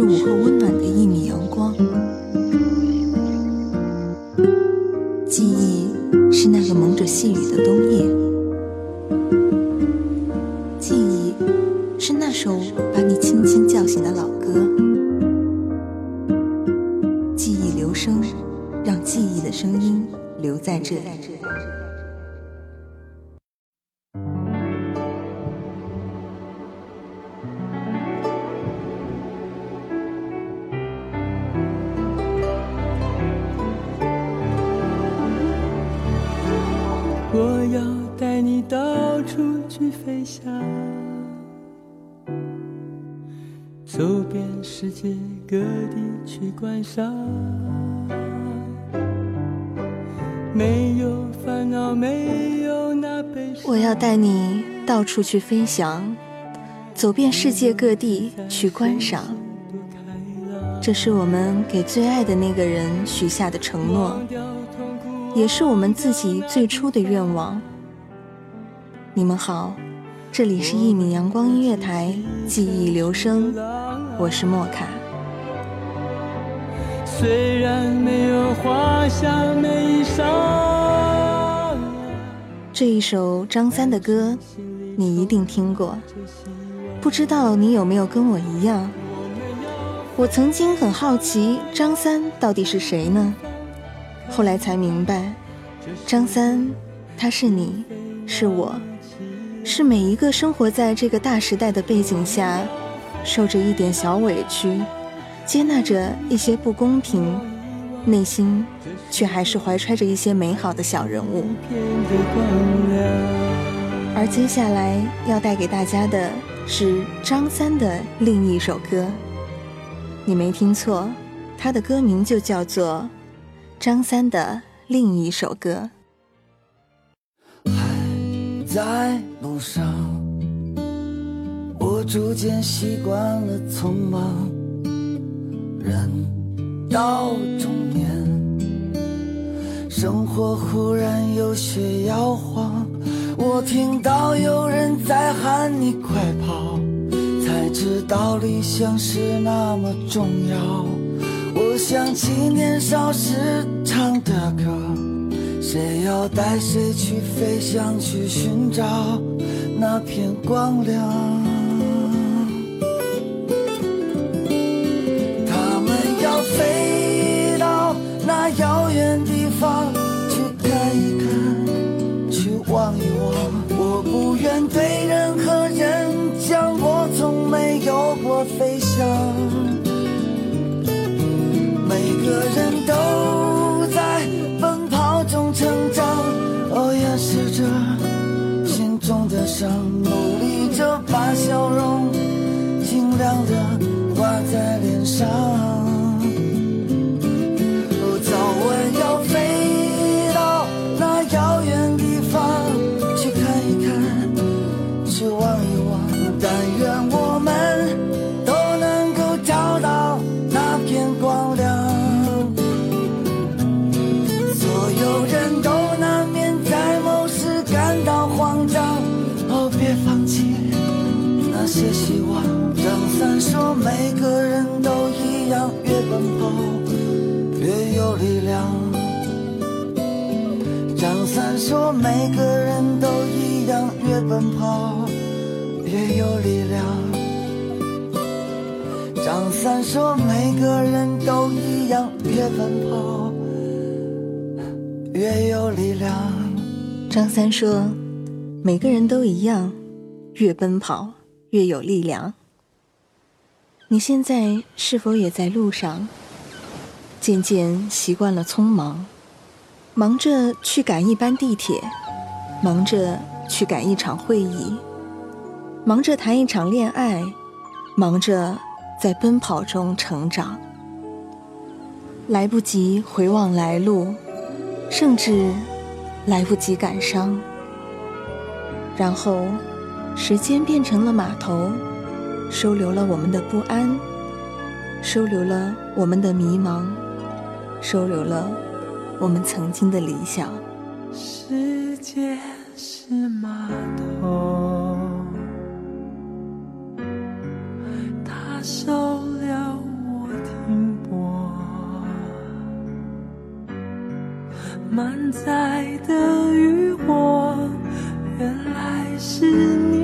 是午后温暖的一米阳光，记忆是那个蒙着细雨的冬夜，记忆是那首把你轻轻叫醒的老歌，记忆留声，让记忆的声音留在这里。走遍世界各地去观赏。没有烦恼，没有那悲伤。我要带你到处去飞翔，走遍世界各地去观赏。这是我们给最爱的那个人许下的承诺，也是我们自己最初的愿望。你们好，这里是一米阳光音乐台，记忆留声，我是莫卡。虽然没有华厦美裳，这一首张三的歌，你一定听过，不知道你有没有跟我一样？我曾经很好奇张三到底是谁呢？后来才明白，张三，他是你，是我，是每一个生活在这个大时代的背景下，受着一点小委屈，接纳着一些不公平，内心却还是怀揣着一些美好的小人物。而接下来要带给大家的是张三的另一首歌。你没听错，他的歌名就叫做张三的另一首歌。还在路上，我逐渐习惯了匆忙。人到中年，生活忽然有些摇晃。我听到有人在喊你快跑。才知道理想是那么重要。我想起年少时唱的歌，谁要带谁去飞翔，去寻找那片光亮。每个人都在奔跑中成长，我，掩饰着心中的伤，努力着把笑容尽量的挂在脸上。张三说，每个人都一样，越奔跑越有力量。张三说，每个人都一样，越奔跑越有力量。张三说：“每个人都一样，越奔跑越有力量。”你现在是否也在路上？渐渐习惯了匆忙，忙着去赶一班地铁，忙着去赶一场会议，忙着谈一场恋爱，忙着在奔跑中成长，来不及回望来路，甚至来不及感伤。然后，时间变成了码头，收留了我们的不安，收留了我们的迷茫，收留了我们曾经的理想。世界是码头，它收了我停泊，满载的渔火，原来是你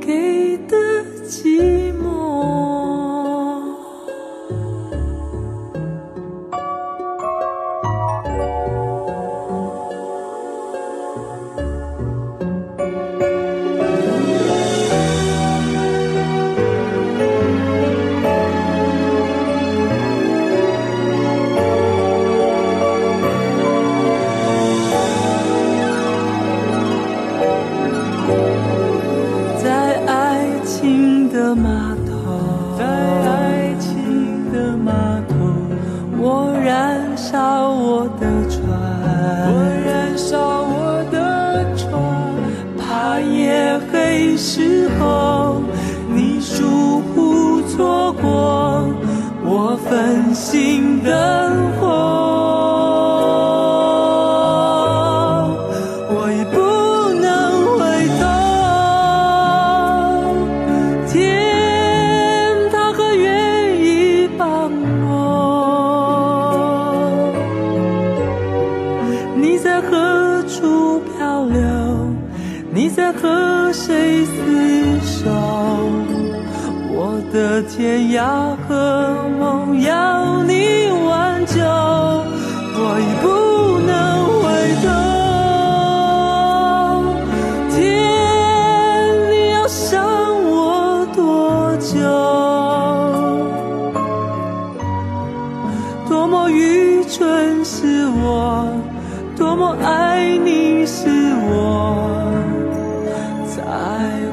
给的寂寞。我分心等候。我已不能回头，天，他可愿意帮我？你在何处漂流？你在和谁厮守？的天涯和梦要你挽救，我已不能回头。天，你要伤我多久？多么愚蠢是我，多么爱你是我，才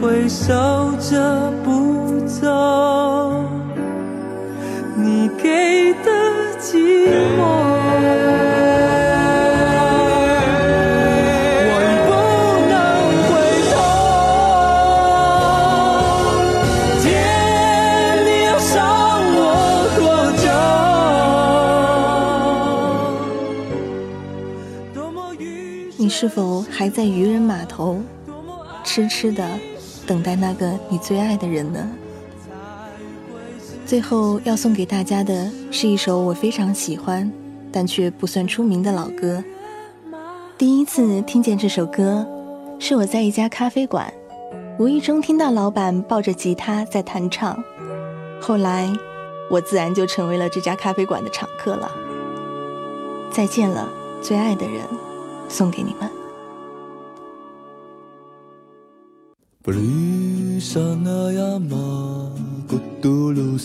会守着是否还在渔人码头，痴痴的等待那个你最爱的人呢？最后要送给大家的是一首我非常喜欢，但却不算出名的老歌。第一次听见这首歌，是我在一家咖啡馆，无意中听到老板抱着吉他在弹唱，后来我自然就成为了这家咖啡馆的常客了。再见了，最爱的人，送给你们。不是一刹那呀嘛咕嘟噜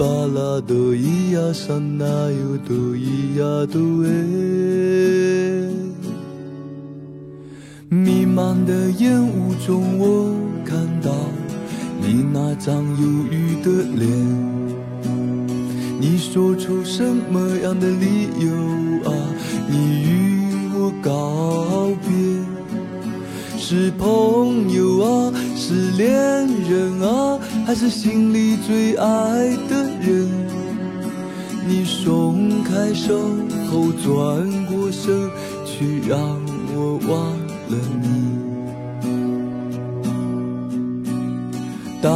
Kung bapala do iya sana yu do iya tu e 弥漫的烟雾中，我看到。你那张忧郁的脸，你说出什么样的理由啊？你与我告别，是朋友啊，是恋人啊，还是心里最爱的人？你松开手后转过身去，让我忘了你。带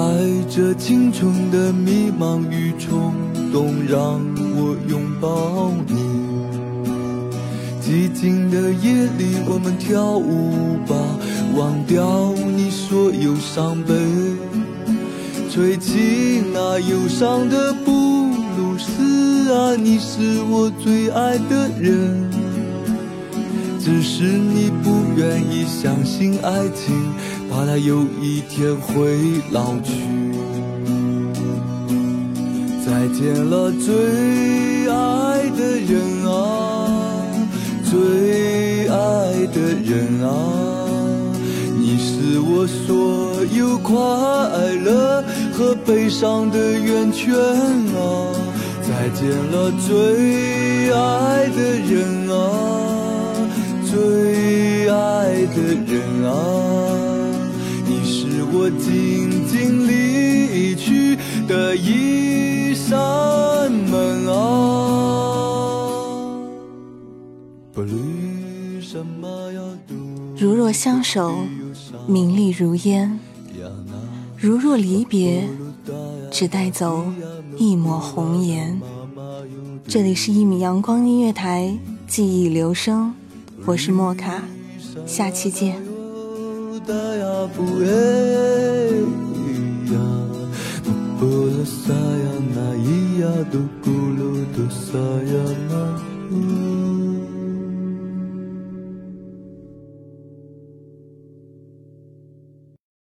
着青春的迷茫与冲动，让我拥抱你。寂静的夜里，我们跳舞吧，忘掉你所有伤悲。吹起那忧伤的布鲁斯啊，你是我最爱的人。只是你不愿意相信爱情。怕它有一天会老去。再见了，最爱的人啊，最爱的人啊，我所有快乐和悲伤的源泉啊。再见了，最爱的人啊，最爱的人啊。你是我静静离去的一扇门啊。如若相守，名利如烟。如若离别只带走一抹红颜。这里是一米阳光音乐台记忆留声我是莫卡下期见。